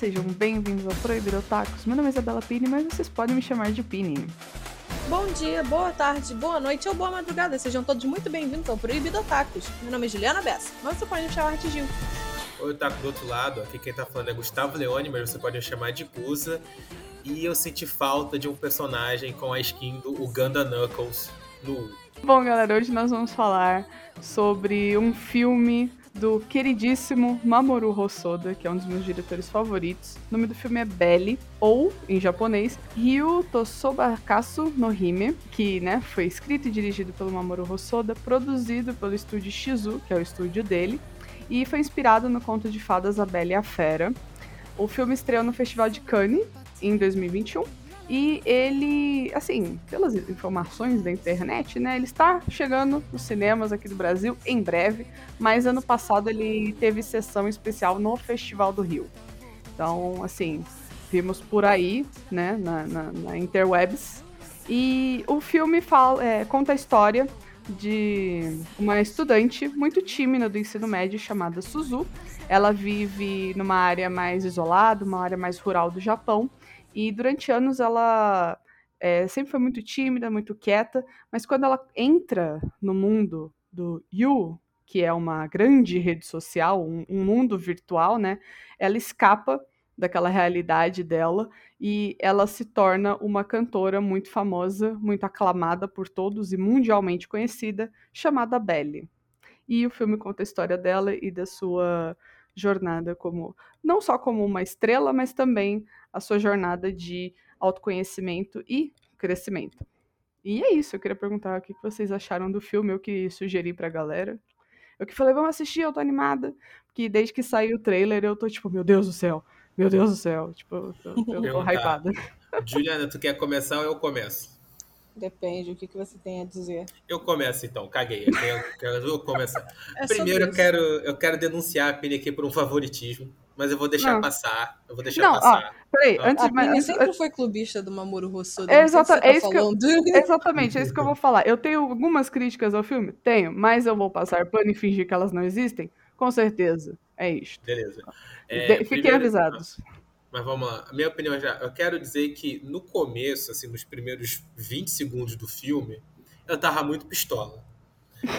sejam bem-vindos ao Proibido Otakus. Meu nome é Isabela Pini, mas vocês podem me chamar de Pini. Bom dia, boa tarde, boa noite ou boa madrugada. Sejam todos muito bem-vindos ao Proibido Otakus. Meu nome é Juliana Bessa, mas você pode me chamar de Gil. Oi, Otaku do outro lado. Aqui quem tá falando é Gustavo Leone, mas você pode me chamar de Guza. E eu senti falta de um personagem com a skin do Uganda Knuckles no Bom, galera, hoje nós vamos falar sobre um filme do queridíssimo Mamoru Hosoda, que é um dos meus diretores favoritos. O nome do filme é Belly, ou, em japonês, Ryu Tosobakasu no Hime, que né, foi escrito e dirigido pelo Mamoru Hosoda, produzido pelo estúdio Shizu, que é o estúdio dele, e foi inspirado no conto de fadas A Bela e a Fera. O filme estreou no Festival de Cannes em 2021 e ele, assim, pelas informações da internet, né, ele está chegando nos cinemas aqui do Brasil em breve, mas ano passado ele teve sessão especial no Festival do Rio. Então, assim, vimos por aí, né, na, na, na interwebs. E o filme fala, é, conta a história de uma estudante muito tímida do ensino médio chamada Suzu. Ela vive numa área mais isolada, uma área mais rural do Japão, e durante anos ela é, sempre foi muito tímida, muito quieta, mas quando ela entra no mundo do You, que é uma grande rede social, um, um mundo virtual, né? Ela escapa daquela realidade dela e ela se torna uma cantora muito famosa, muito aclamada por todos e mundialmente conhecida, chamada Belle. E o filme conta a história dela e da sua jornada como não só como uma estrela, mas também a sua jornada de autoconhecimento e crescimento. E é isso, eu queria perguntar o que vocês acharam do filme, eu que sugeri pra galera. Eu que falei, vamos assistir, eu tô animada. Porque desde que saiu o trailer, eu tô tipo, meu Deus do céu, meu Deus do céu. Tipo, eu, eu, eu tô hypada. Juliana, tu quer começar ou eu começo? Depende, o que, que você tem a dizer. Eu começo então, caguei. Eu quero, eu começar. É Primeiro eu quero, eu quero denunciar a Pini aqui por um favoritismo mas eu vou deixar não. passar. Eu vou deixar não, passar. Ó, peraí, ah. antes de mais. Antes, sempre foi clubista do Mamoru Rosso. É, exata, é, tá isso que eu, exatamente, é isso que eu vou falar. Eu tenho algumas críticas ao filme? Tenho, mas eu vou passar pano e fingir que elas não existem? Com certeza. É isto. Beleza. É, Fiquem primeiro, avisados. Mas vamos lá. A minha opinião já. Eu quero dizer que no começo, assim, nos primeiros 20 segundos do filme, eu tava muito pistola.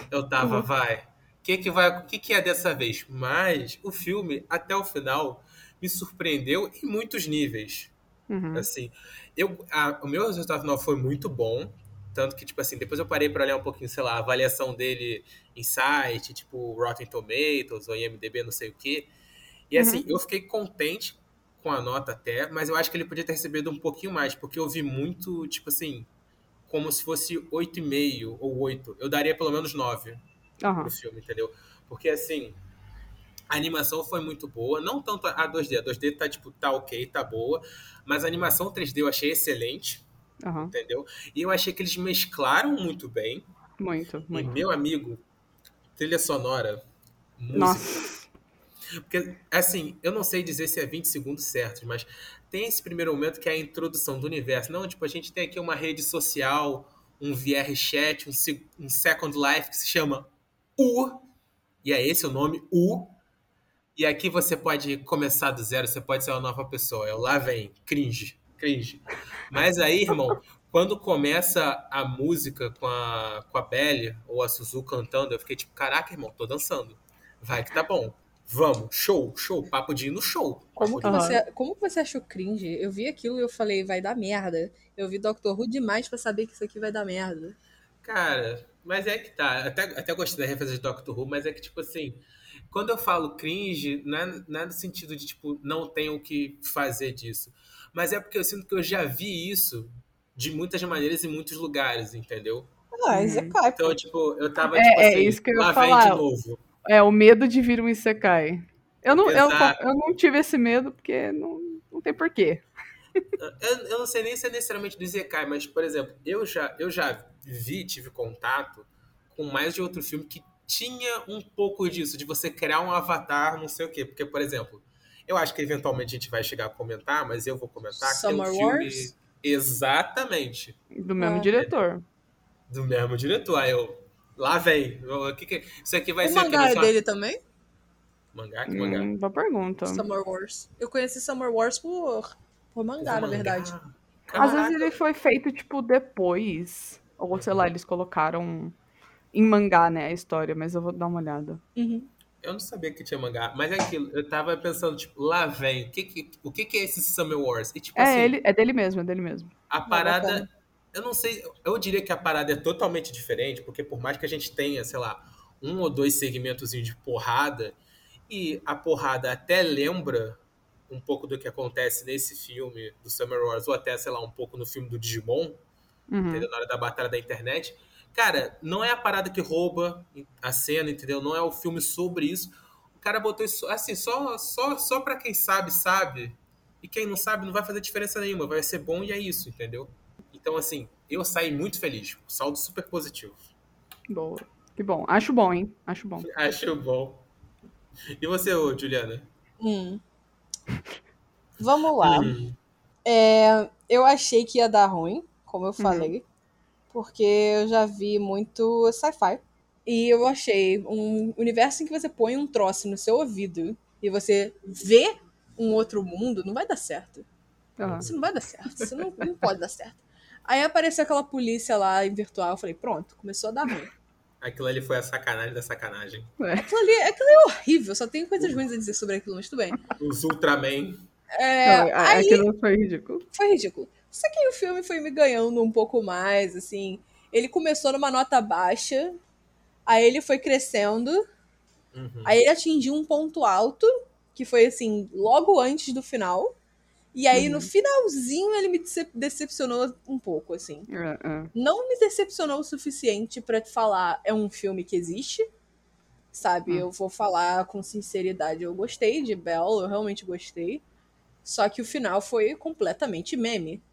Eu tava, uhum. vai que que vai, o que, que é dessa vez? Mas o filme até o final me surpreendeu em muitos níveis. Uhum. Assim, eu, a, o meu resultado final foi muito bom, tanto que tipo assim, depois eu parei para olhar um pouquinho, sei lá, a avaliação dele em site, tipo Rotten Tomatoes ou IMDb, não sei o quê. E assim, uhum. eu fiquei contente com a nota até, mas eu acho que ele podia ter recebido um pouquinho mais, porque eu vi muito, tipo assim, como se fosse 8,5 ou 8. Eu daria pelo menos 9 uhum. pro filme, entendeu? Porque assim, a animação foi muito boa, não tanto a 2D, a 2D tá tipo, tá ok, tá boa, mas a animação 3D eu achei excelente, uhum. entendeu? E eu achei que eles mesclaram muito bem. Muito, muito. E meu amigo, trilha sonora, música. Nossa. Porque, assim, eu não sei dizer se é 20 segundos certos, mas tem esse primeiro momento que é a introdução do universo. Não, tipo, a gente tem aqui uma rede social, um VR chat, um, um Second Life que se chama U, e é esse o nome, U. E aqui você pode começar do zero, você pode ser uma nova pessoa. Eu lá vem, cringe, cringe. Mas aí, irmão, quando começa a música com a, com a Belly ou a Suzu cantando, eu fiquei tipo, caraca, irmão, tô dançando. Vai que tá bom. Vamos, show, show, papo de ir no show. Como que, você, como que você achou cringe? Eu vi aquilo e eu falei, vai dar merda. Eu vi Doctor Who demais para saber que isso aqui vai dar merda. Cara, mas é que tá. Até, até gostei da referência de Doctor Who, mas é que, tipo assim, quando eu falo cringe, não é, não é no sentido de, tipo, não tenho o que fazer disso. Mas é porque eu sinto que eu já vi isso de muitas maneiras em muitos lugares, entendeu? Ah, Isekai. Então, tipo, eu tava, é, tipo é assim, é isso que eu ia falar. de novo. É, o medo de vir um Isekai. Eu não, eu, eu, não tive esse medo porque não, não tem porquê. Eu, eu não sei nem se é necessariamente do Isekai, mas, por exemplo, eu já, eu já vi, tive contato com mais de outro filme que tinha um pouco disso, de você criar um avatar, não sei o quê. Porque, por exemplo, eu acho que eventualmente a gente vai chegar a comentar, mas eu vou comentar Summer que tem um filme. Wars? Exatamente. Do mesmo ah. diretor. Do mesmo diretor. Aí eu. Lá vem. O que que... Isso aqui vai o ser. O mangá é dele também? Mangá? Que mangá? Hum, boa pergunta. Summer Wars. Eu conheci Summer Wars por, por mangá, na verdade. Às vezes ele foi feito, tipo, depois. Ou, sei lá, eles colocaram em mangá, né, a história, mas eu vou dar uma olhada. Uhum. Eu não sabia que tinha mangá, mas é aquilo, eu tava pensando, tipo, lá vem, o que que, o que, que é esse Summer Wars? E, tipo, É, assim, ele, é dele mesmo, é dele mesmo. a parada, eu não sei, eu diria que a parada é totalmente diferente, porque por mais que a gente tenha, sei lá, um ou dois segmentos de porrada, e a porrada até lembra um pouco do que acontece nesse filme do Summer Wars, ou até, sei lá, um pouco no filme do Digimon, Uhum. entendeu? Na hora da batalha da internet. Cara, não é a parada que rouba a cena, entendeu? Não é o filme sobre isso. O cara botou isso, assim, só, só, só pra quem sabe, sabe. E quem não sabe não vai fazer diferença nenhuma. Vai ser bom e é isso, entendeu? Então, assim, eu saí muito feliz. Saldo super positivo. Boa. Que bom. Acho bom, hein? Acho bom. Acho bom. E você, Juliana? Hum. Vamos lá. Hum, É, eu achei que ia dar ruim, como eu falei, porque eu já vi muito sci-fi. E eu achei um universo em que você põe um troço no seu ouvido e você vê um outro mundo, não vai dar certo. Ah, Isso não vai dar certo. Isso não, não pode dar certo. Aí apareceu aquela polícia lá em virtual, eu falei, pronto, começou a dar ruim. Aquilo ali foi a sacanagem da sacanagem. é. Aquilo ali, aquilo é horrível, só tenho coisas ruins a dizer sobre aquilo, mas tudo bem. Os Ultraman. É, Não, a- aí Aquilo foi ridículo. foi ridículo. Só que aí o filme foi me ganhando um pouco mais, assim. Ele começou numa nota baixa, aí ele foi crescendo, Uhum. aí ele atingiu um ponto alto, que foi assim, logo antes do final. E aí no Uhum. finalzinho ele me decep- decepcionou um pouco, assim. É, é. Não me decepcionou o suficiente pra falar é um filme que existe. Sabe, Hum. eu vou falar com sinceridade. Eu gostei de Belle, eu realmente gostei. Só que o final foi completamente meme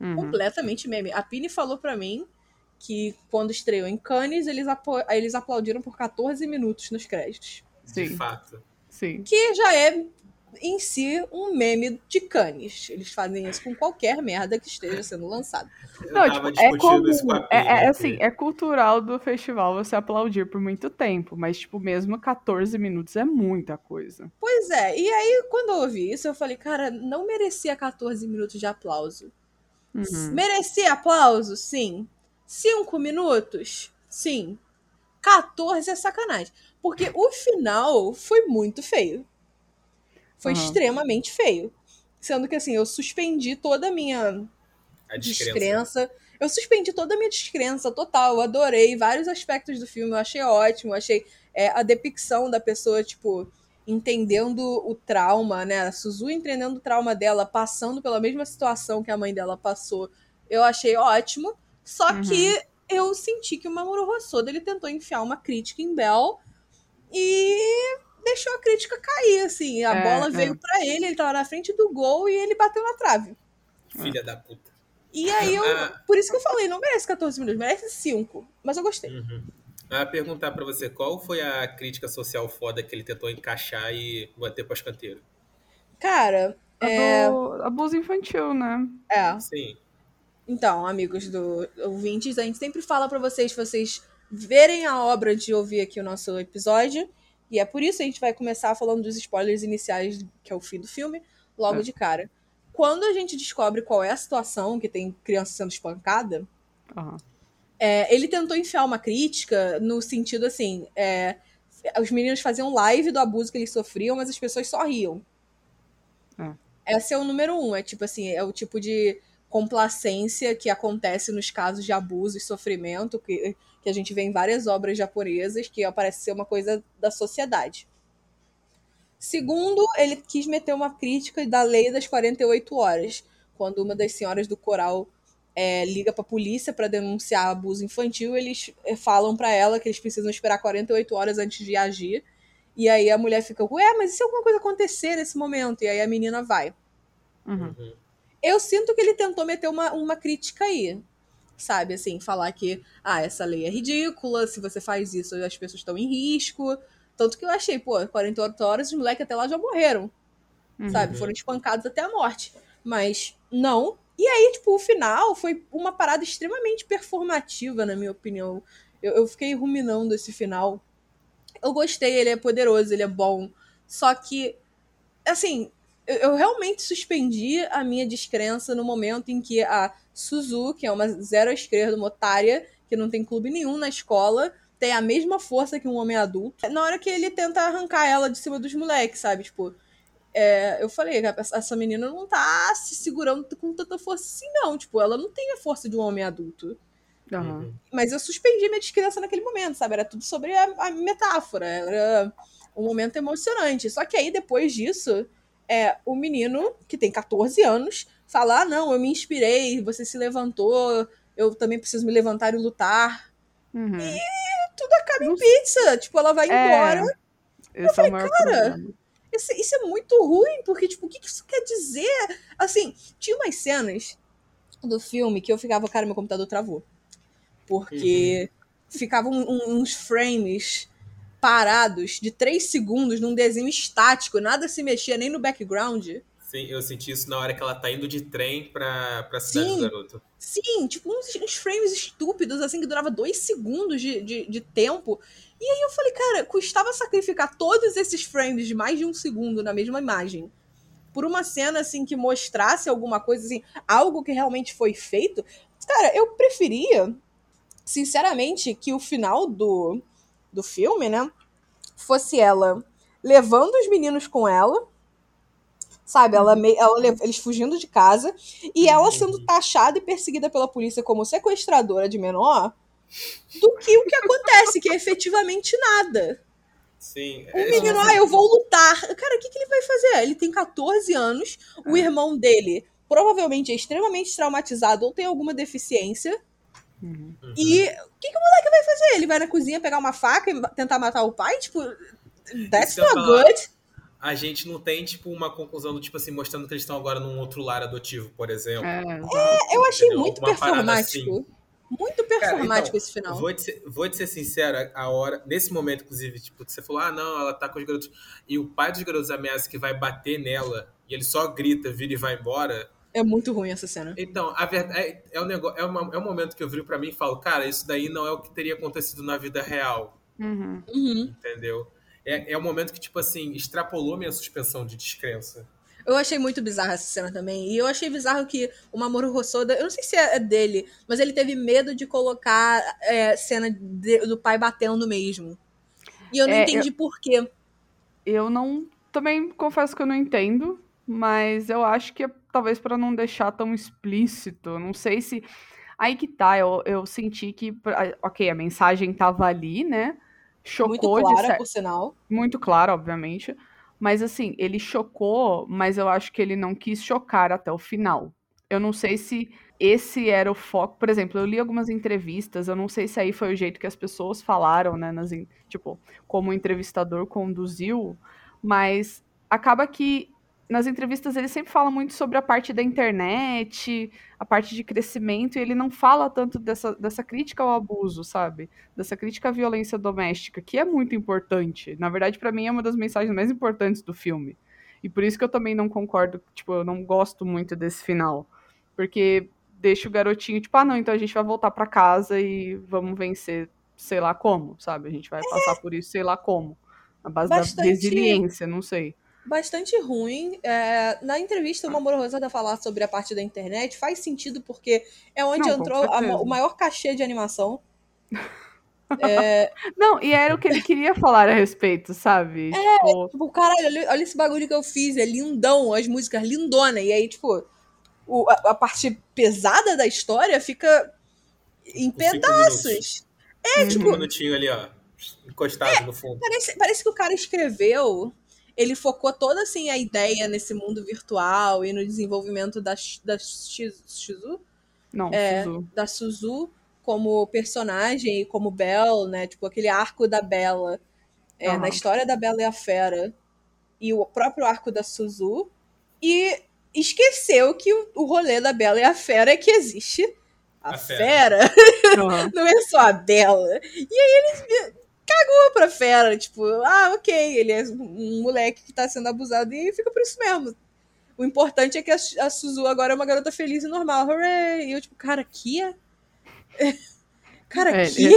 Uhum. completamente meme. A Pini falou pra mim que quando estreou em Cannes, eles, eles aplaudiram por 14 minutos nos créditos. De Sim, fato. sim. Que já é em si um meme de Cannes. Eles fazem isso com qualquer merda que esteja sendo lançada. Não, tipo, é discutindo isso com comum. É, é, assim, é cultural do festival você aplaudir por muito tempo, mas, tipo, mesmo 14 minutos é muita coisa. Pois é, e aí quando eu ouvi isso, eu falei, cara, não merecia 14 minutos de aplauso. Uhum. Merecia aplauso? Sim. 5 minutos? Sim. 14 é sacanagem. Porque o final foi muito feio. Foi Aham. extremamente feio. Sendo que, assim, eu suspendi toda a minha A descrença. descrença. Eu suspendi toda a minha descrença total. Eu adorei vários aspectos do filme. Eu achei ótimo. Eu achei é, a depicção da pessoa, tipo, entendendo o trauma, né? A Suzu entendendo o trauma dela, passando pela mesma situação que a mãe dela passou. Eu achei ótimo. Só Uhum. que eu senti que o Mamoru Hosoda ele tentou enfiar uma crítica em Bell e deixou a crítica cair, assim. A É, bola é. veio pra ele, ele tava na frente do gol e ele bateu na trave. Filha da puta. E aí eu. Ah. Por isso que eu falei, não merece 14 minutos, merece 5. Mas eu gostei. Uhum. Ia perguntar pra você, qual foi a crítica social foda que ele tentou encaixar e bater pra escanteio? Cara, A é. do abuso infantil, né? é. Sim. Então, amigos do ouvintes, a gente sempre fala pra vocês, vocês verem a obra de ouvir aqui o nosso episódio. E é por isso que a gente vai começar falando dos spoilers iniciais, que é o fim do filme, logo É. de cara. Quando a gente descobre qual é a situação que tem criança sendo espancada, Aham. É, ele tentou enfiar uma crítica no sentido assim: é, os meninos faziam live do abuso que eles sofriam, mas as pessoas só riam. É. Esse é o número um. É tipo assim, é o tipo de complacência que acontece nos casos de abuso e sofrimento que, que a gente vê em várias obras japonesas, que parece ser uma coisa da sociedade. Segundo, ele quis meter uma crítica da lei das 48 horas, quando uma das senhoras do coral é, liga pra polícia pra denunciar abuso infantil, eles é, falam pra ela que eles precisam esperar 48 horas antes de agir. E aí a mulher fica, ué, mas e se alguma coisa acontecer nesse momento? E aí a menina vai. Uhum. Eu sinto que ele tentou meter uma, uma crítica aí. Sabe, assim, falar que, ah, essa lei é ridícula, se você faz isso, as pessoas estão em risco. Tanto que eu achei, pô, 48 horas, os moleques até lá já morreram, Uhum. sabe? Foram espancados até a morte. Mas não. E aí, tipo, o final foi uma parada extremamente performativa, na minha opinião. Eu, eu fiquei ruminando esse final. Eu gostei, ele é poderoso, ele é bom. Só que, assim, eu, eu realmente suspendi a minha descrença no momento em que a Suzu, que é uma zero à esquerda, uma otária, que não tem clube nenhum na escola, tem a mesma força que um homem adulto. Na hora que ele tenta arrancar ela de cima dos moleques, sabe? Tipo, é, eu falei, essa menina não tá se segurando com tanta força assim, não. Tipo, ela não tem a força de um homem adulto. Uhum. Mas eu suspendi minha descrença naquele momento, sabe? Era tudo sobre a, a, metáfora. Era um momento emocionante. Só que aí, depois disso, é, o menino, que tem 14 anos, fala: ah, não, eu me inspirei, você se levantou, eu também preciso me levantar e lutar. Uhum. E tudo acaba em pizza. Tipo, ela vai É, embora. Esse Eu falei, é o maior cara, problema. Isso, isso é muito ruim, porque, tipo, o que, que isso quer dizer? Assim, tinha umas cenas do filme que eu ficava, cara, meu computador travou. Porque ficavam um- uns frames parados de três segundos num desenho estático, nada se mexia nem no background. Sim, eu senti isso na hora que ela tá indo de trem pra, pra cidade Sim. do garoto. Sim, tipo, uns, uns frames estúpidos, assim, que durava dois segundos de, de, de tempo. E aí eu falei, cara, custava sacrificar todos esses frames de mais de um segundo na mesma imagem por uma cena, assim, que mostrasse alguma coisa, assim, algo que realmente foi feito. Cara, eu preferia, sinceramente, que o final do, do filme, né, fosse ela levando os meninos com ela, sabe? Ela, ela eles fugindo de casa e ela sendo taxada e perseguida pela polícia como sequestradora de menor, do que o que acontece, que é efetivamente nada. Sim. O é, menino, ah, eu vou lutar. Cara, o que, que ele vai fazer? Ele tem 14 anos, o irmão dele provavelmente é extremamente traumatizado ou tem alguma deficiência. Uhum. E o que, que o moleque vai fazer? Ele vai na cozinha pegar uma faca e tentar matar o pai? Tipo, that's not falar. good. A gente não tem, tipo, uma conclusão do tipo assim, mostrando que eles estão agora num outro lar adotivo, por exemplo. É, exato. Eu achei Entendeu? muito performático. Muito performático então, esse final. Vou te, ser, vou te ser sincero, a hora, nesse momento, inclusive, tipo, que você falou, ah, não, ela tá com os garotos. E o pai dos garotos ameaça que vai bater nela, e ele só grita, vira e vai embora. É muito ruim essa cena. Então, a verdade é, é um negócio, é, uma, é um momento que eu viro pra mim e falo, cara, isso daí não é o que teria acontecido na vida real, Uhum. Uhum. entendeu? É, é um momento que, tipo assim, extrapolou minha suspensão de descrença. Eu achei muito bizarra essa cena também. E eu achei bizarro que o Mamoru Hosoda, eu não sei se é dele, mas ele teve medo de colocar é, cena de- do pai batendo mesmo. E eu não É, entendi por quê. Eu não. Também confesso que eu não entendo, mas eu acho que é talvez pra não deixar tão explícito. Não sei se. Aí que tá, eu, eu senti que. Ok, a mensagem tava ali, né? Chocou Muito de clara, cer- por sinal. Muito claro, obviamente. Mas assim, ele chocou, mas eu acho que ele não quis chocar até o final. Eu não sei se esse era o foco. Por exemplo, eu li algumas entrevistas, eu não sei se aí foi o jeito que as pessoas falaram, né? Nas, tipo, como o entrevistador conduziu, mas acaba que nas entrevistas ele sempre fala muito sobre a parte da internet, a parte de crescimento, e ele não fala tanto dessa, dessa crítica ao abuso, sabe? Dessa crítica à violência doméstica, que é muito importante. Na verdade, pra mim, é uma das mensagens mais importantes do filme. E por isso que eu também não concordo, tipo, eu não gosto muito desse final. Porque deixa o garotinho, tipo, ah, não, então a gente vai voltar pra casa e vamos vencer, sei lá como, sabe? A gente vai passar por isso, sei lá como. Na base da Bastante- resiliência, não sei. Bastante ruim. É, na entrevista, o Mamoru Hosoda falar sobre a parte da internet faz sentido porque é onde Não, entrou a- o maior cachê de animação. Não, e era o que ele queria falar a respeito, sabe? tipo, Tipo, caralho, olha, olha esse bagulho que eu fiz, é lindão, as músicas lindona. E aí, tipo, o- a, a parte pesada da história fica em pedaços. É, tipo, Um minutinho ali, ó. Encostado no fundo. Parece, parece que o cara escreveu, ele focou toda assim a ideia nesse mundo virtual e no desenvolvimento da, da Shiz- Shizu, não, É. Suzu. da Suzu como personagem e como Belle, né? Tipo, aquele arco da Bella. É, Aham. Na história da Bela e a Fera. E o próprio arco da Suzu. E esqueceu que o, rolê da Bela e a Fera é que existe a, A fera. fera. Aham. não é só a Bela. E aí eles cagou pra fera, tipo, ah, ok, ele é um moleque que tá sendo abusado e fica por isso mesmo. O importante é que a, a Suzu agora é uma garota feliz e normal, hooray! E eu, tipo, cara, que é? Cara, É, que.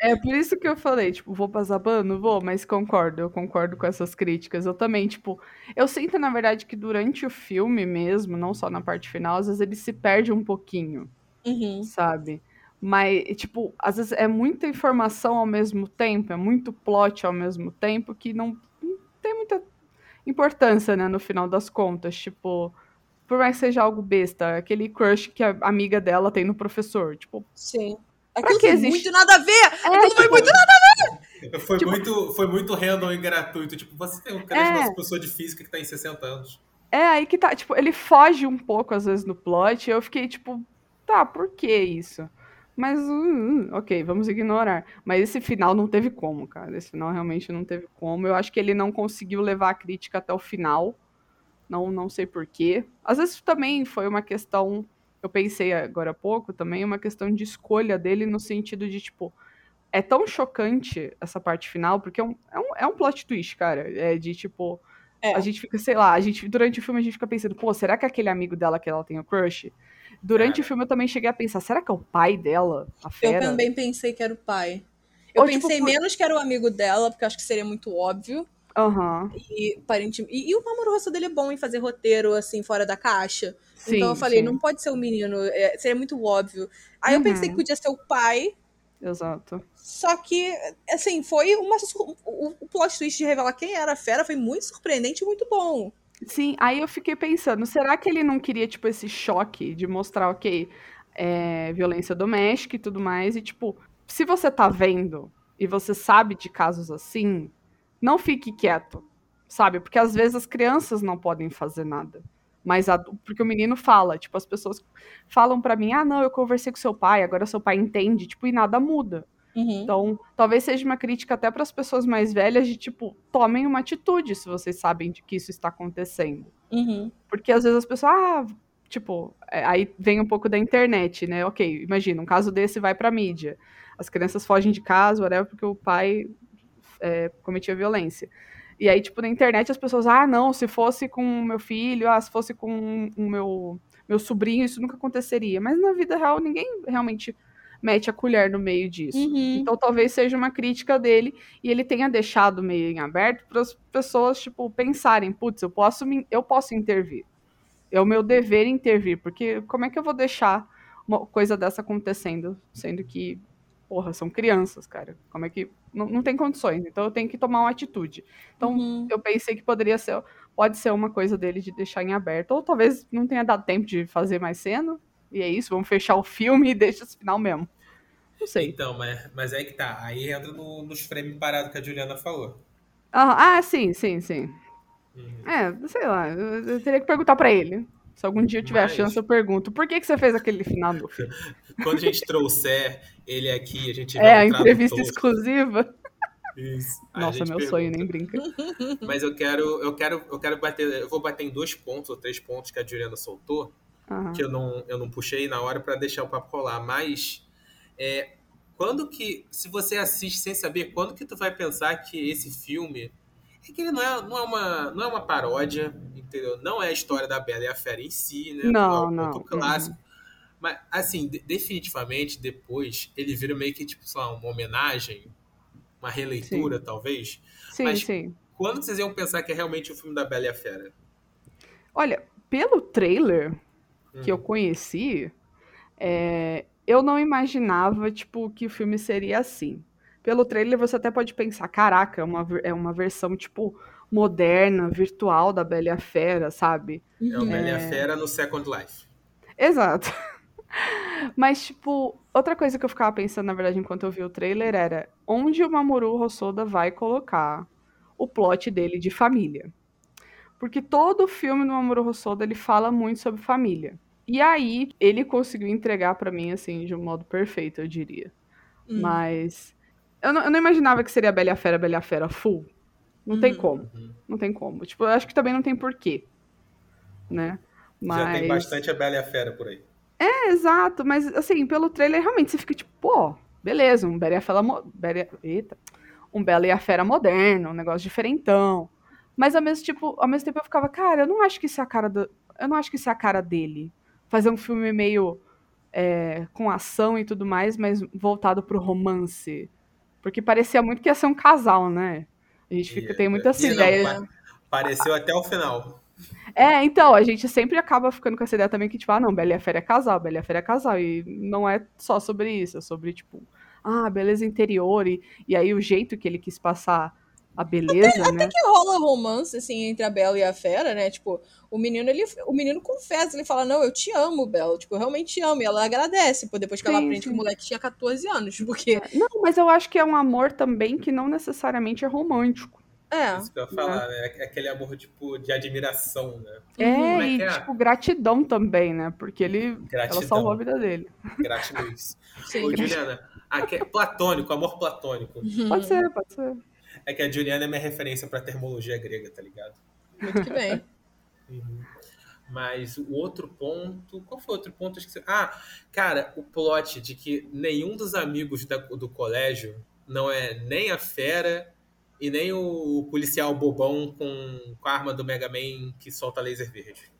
É por isso que eu falei, tipo, vou passar pano? Vou, mas concordo, eu concordo com essas críticas. Eu também, tipo, eu sinto, na verdade, que durante o filme mesmo, não só na parte final, às vezes ele se perde um pouquinho, Uhum. sabe? Mas, tipo, às vezes é muita informação ao mesmo tempo, é muito plot ao mesmo tempo, que não, não tem muita importância, né, no final das contas. Tipo, por mais que seja algo besta, aquele crush que a amiga dela tem no professor. Tipo, Sim. Aquilo que tem existe? muito nada a ver! é, Aquilo foi tipo, muito nada Foi, Tipo- muito, foi muito random e gratuito. Tipo, você tem um cara É. de uma pessoa de física que tá em 60 anos. É, aí que tá, tipo, ele foge um pouco às vezes no plot, e eu fiquei tipo, tá, por que isso? Mas, hum, hum, ok, vamos ignorar. Mas esse final não teve como, cara. Esse final realmente não teve como. Eu acho que ele não conseguiu levar a crítica até o final. Não, não sei porquê. Às vezes também foi uma questão. Eu pensei agora há pouco também, uma questão de escolha dele no sentido de, tipo, é tão chocante essa parte final, porque é um, é um, é um plot twist, cara. É de tipo. É. A gente fica, sei lá, a gente, durante o filme a gente fica pensando, pô, será que aquele amigo dela que ela tem o crush? Durante Cara. o filme eu também cheguei a pensar, será que é o pai dela? A Eu fera? também pensei que era o pai. Eu Ou, tipo, pensei por- menos que era o amigo dela, porque eu acho que seria muito óbvio. Aham. E, aparentemente, e, e o Mamoru Hosoda dele é bom em fazer roteiro, assim, fora da caixa. Sim, então eu falei, sim. não pode ser o menino, é, seria muito óbvio. Aí eu Uhum. pensei que podia ser o pai, Exato. só que, assim, foi uma. O, o plot twist de revelar quem era a fera foi muito surpreendente e muito bom. Sim, aí eu fiquei pensando, será que ele não queria, tipo, esse choque de mostrar, ok, é, violência doméstica e tudo mais, e, tipo, se você tá vendo e você sabe de casos assim, não fique quieto, sabe? Porque às vezes as crianças não podem fazer nada. Mas porque o menino fala, tipo, as pessoas falam pra mim, ah, não, eu conversei com seu pai, agora seu pai entende, tipo, e nada muda. Uhum. Então, talvez seja uma crítica até para as pessoas mais velhas de tipo, tomem uma atitude se vocês sabem de que isso está acontecendo. Uhum. Porque às vezes as pessoas, ah, tipo, é, aí vem um pouco da internet, né? Ok, imagina, um caso desse vai pra mídia. As crianças fogem de casa, whatever, porque o pai é, cometia violência. E aí, tipo, na internet as pessoas, ah, não, se fosse com o meu filho, ah, se fosse com o meu, meu sobrinho, isso nunca aconteceria. Mas na vida real, ninguém realmente mete a colher no meio disso. Uhum. Então talvez seja uma crítica dele e ele tenha deixado meio em aberto para as pessoas, tipo, pensarem, putz, eu posso, me- eu posso intervir. É o meu dever intervir, porque como é que eu vou deixar uma coisa dessa acontecendo, sendo que, porra, são crianças, cara. Como é que. Não, não tem condições, então eu tenho que tomar uma atitude. Então, Uhum. eu pensei que poderia ser. Pode ser uma coisa dele de deixar em aberto. Ou talvez não tenha dado tempo de fazer mais cena. E é isso, vamos fechar o filme e deixa esse final mesmo. Não sei. Então, mas, mas é que tá. Aí entra no- nos frames parados que a Juliana falou. Ah, ah, sim, sim, sim. Uhum. É, sei lá, eu, eu teria que perguntar pra ele. Se algum dia eu tiver Mas- a chance, eu pergunto. Por que, que você fez aquele final, meu filho? Quando a gente trouxer ele aqui, a gente É, a vai entrevista exclusiva. Isso. Nossa, meu pergunta. sonho, nem brinca. Mas eu quero, eu quero, eu quero bater, eu vou bater em dois pontos ou três pontos que a Juliana soltou, Aham. que eu não, eu não puxei na hora pra deixar o papo rolar. Mas é, quando que, se você assiste sem saber, quando que tu vai pensar que esse filme é que ele não é, não é uma, não é uma paródia, entendeu? Não é a história da Bela e a Fera em si, né? Não, é um não. clássico. Mas, assim, de- definitivamente, depois, ele vira meio que, tipo, sei lá, uma homenagem, uma releitura, talvez. Sim, Mas- sim. Quando vocês iam pensar que é realmente o filme da Bela e a Fera? Olha, pelo trailer que eu conheci, é, eu não imaginava, tipo, que o filme seria assim. Pelo trailer, você até pode pensar, caraca, é uma, é uma versão, tipo, moderna, virtual da Bela e Fera, sabe? É o Uhum. Bela a Fera no Second Life. Exato. Mas, tipo, outra coisa que eu ficava pensando, na verdade, enquanto eu vi o trailer, era onde o Mamoru Hosoda vai colocar o plot dele de família. Porque todo filme do Mamoru Hosoda, ele fala muito sobre família. E aí, ele conseguiu entregar pra mim, assim, de um modo perfeito, eu diria. Hum. Mas eu não, eu não imaginava que seria Bela e a Fera, Bela e a Fera full. Não tem Uhum. como. Não tem como. Tipo, eu acho que também não tem porquê. Né? Já tem bastante a Bela e a Fera por aí. É, exato, mas assim, pelo trailer, realmente você fica tipo, pô, beleza, um Bela e a Fera. Mo... Bela... Eita. Um Bela e a Fera moderno, um negócio diferentão. Mas ao mesmo, tipo, ao mesmo tempo eu ficava, cara, eu não acho que isso é a cara do. Eu não acho que isso é a cara dele. Fazer um filme meio é, com ação e tudo mais, mas voltado pro romance. Porque parecia muito que ia ser um casal, né? A gente fica, tem muita essa E não, ideia. pa- Pareceu até o final. É, então, a gente sempre acaba ficando com essa ideia também que, tipo, ah, não, Bela e a Fera é casal, Bela e a Fera é casal. E não é só sobre isso, é sobre, tipo, ah, beleza interior. E, e aí o jeito que ele quis passar a beleza, né? que rola romance, assim, entre a Bela e a Fera, né? Tipo, o menino, ele, o menino confessa, ele fala, não, eu te amo, Bela. Tipo, eu realmente te amo. E ela agradece, pô, depois que ela Sim, aprende que sim. o moleque tinha 14 anos. Porque, Não, mas eu acho que é um amor também que não necessariamente é romântico. é, Isso que eu ia falar, né? É Aquele amor, tipo, de admiração, né? É, é e, que é? tipo, gratidão também, né? Porque ele, ela Gratidão. salvou a vida dele. Gratiluz. sim. Ô, Juliana, aque- platônico, amor platônico. Pode ser, pode ser. É que a Juliana é minha referência pra termologia grega, tá ligado? Muito bem. Mas o outro ponto. Qual foi o outro ponto? Você- Ah, cara, o plot de que nenhum dos amigos da- do colégio não é nem a fera e nem o policial bobão com, com a arma do Mega Man que solta laser verde.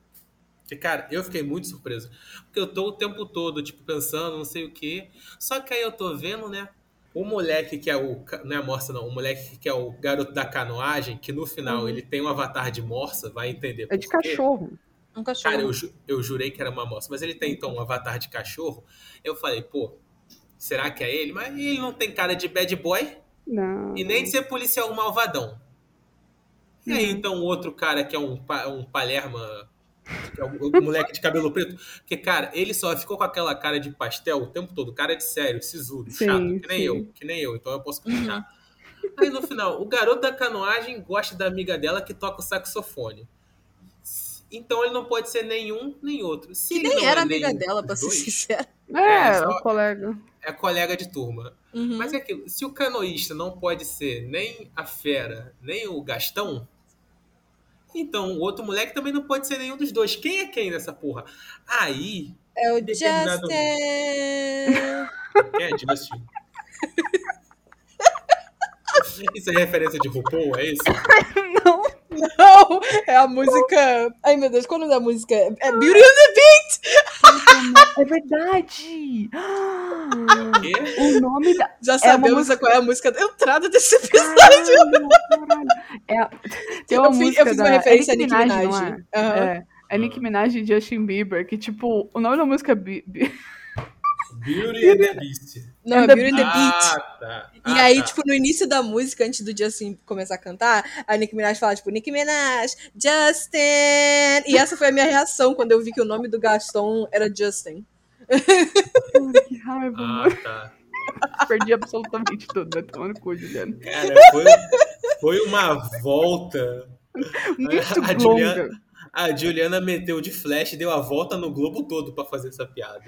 Que, cara, eu fiquei muito surpreso. Porque eu tô o tempo todo, tipo, pensando, não sei o quê. Só que aí eu tô vendo, né? O moleque que é o. Não é morsa, não. O moleque que é o garoto da canoagem, que no final Uhum. ele tem um avatar de morsa, vai entender. É de quê. cachorro. Um cachorro. Cara, eu, ju- eu jurei que era uma moça, mas ele tem então um avatar de cachorro. Eu falei, pô, será que é ele? Mas ele não tem cara de bad boy Não. e nem de ser policial malvadão. E aí Uhum. então o outro cara que é um, um palerma, que é o, o moleque de cabelo preto, porque, cara, ele só ficou com aquela cara de pastel o tempo todo, cara de sério, sisudo, Sim, chato, que nem sim. eu, que nem eu, então eu posso contar. Aí no final, o garoto da canoagem gosta da amiga dela que toca o saxofone. Então ele não pode ser nenhum nem outro. Se Que nem não era é amiga nenhum dela, pra ser dois, sincera. É, É, só- o colega. É colega de turma. Uhum. Mas é aquilo, se o canoísta não pode ser nem a fera, nem o Gastão, então o outro moleque também não pode ser nenhum dos dois. Quem é quem nessa porra? Aí, É o Determinado- Justin. é Justin? Isso é referência de RuPaul, é isso? Não. Não, é a música. Ai, meu Deus, qual é da música? É Beauty and the Beast! É verdade! Quê? O nome da. Já É uma sabemos música- qual é a música da entrada desse episódio. Caralho, caralho. É, a- tem uma Eu fiz- música eu fiz uma da referência a Nicki Nicki Minaj, Minaj. não é? Aham. É. É Nicki Minaj e Justin Bieber, que tipo, o nome da música é Bi- Bi- Beauty and the Beast. Não, é And the Beauty and the Beat. Ah, tá. E Ah, aí, tá. tipo, no início da música, antes do Justin começar a cantar, a Nicki Minaj fala, tipo, Nicki Minaj, Justin! E essa foi a minha reação quando eu vi que o nome do Gaston era Justin. Que raiva, Ah, tá. Perdi absolutamente tudo. Vai tomar no cu, Juliana. Cara, foi, foi uma volta. Muito A longa. Juliana- A Juliana meteu de flash e deu a volta no globo todo pra fazer essa piada.